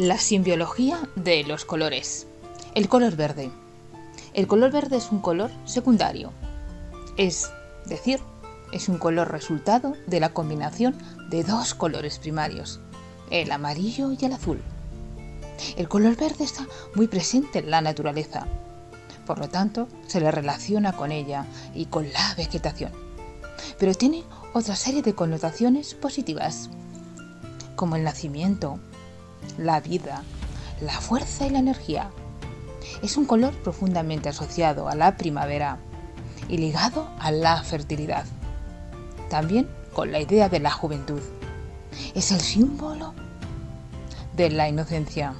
La simbiología de los colores. El color verde. El color verde es un color secundario. Es decir, es un color resultado de la combinación de dos colores primarios, el amarillo y el azul. El color verde está muy presente en la naturaleza. Por lo tanto, se le relaciona con ella y con la vegetación. Pero tiene otra serie de connotaciones positivas, como el nacimiento, la vida, la fuerza y la energía. Es un color profundamente asociado a la primavera y ligado a la fertilidad. También con la idea de la juventud. Es el símbolo de la inocencia.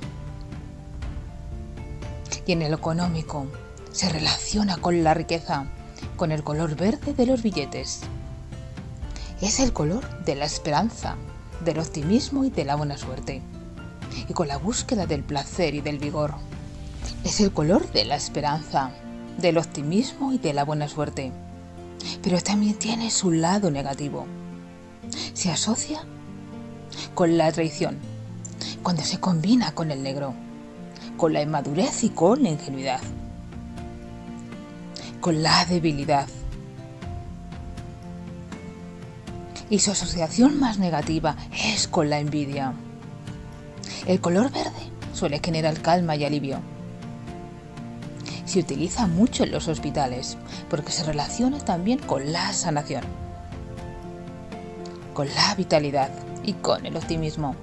Y en el económico se relaciona con la riqueza, con el color verde de los billetes. Es el color de la esperanza, del optimismo y de la buena suerte y con la búsqueda del placer y del vigor. Es el color de la esperanza, del optimismo y de la buena suerte. Pero también tiene su lado negativo. Se asocia con la traición, cuando se combina con el negro, con la inmadurez y con la ingenuidad, con la debilidad. Y su asociación más negativa es con la envidia. El color verde suele generar calma y alivio. Se utiliza mucho en los hospitales porque se relaciona también con la sanación, con la vitalidad y con el optimismo.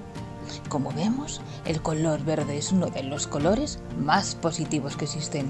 Como vemos, el color verde es uno de los colores más positivos que existen.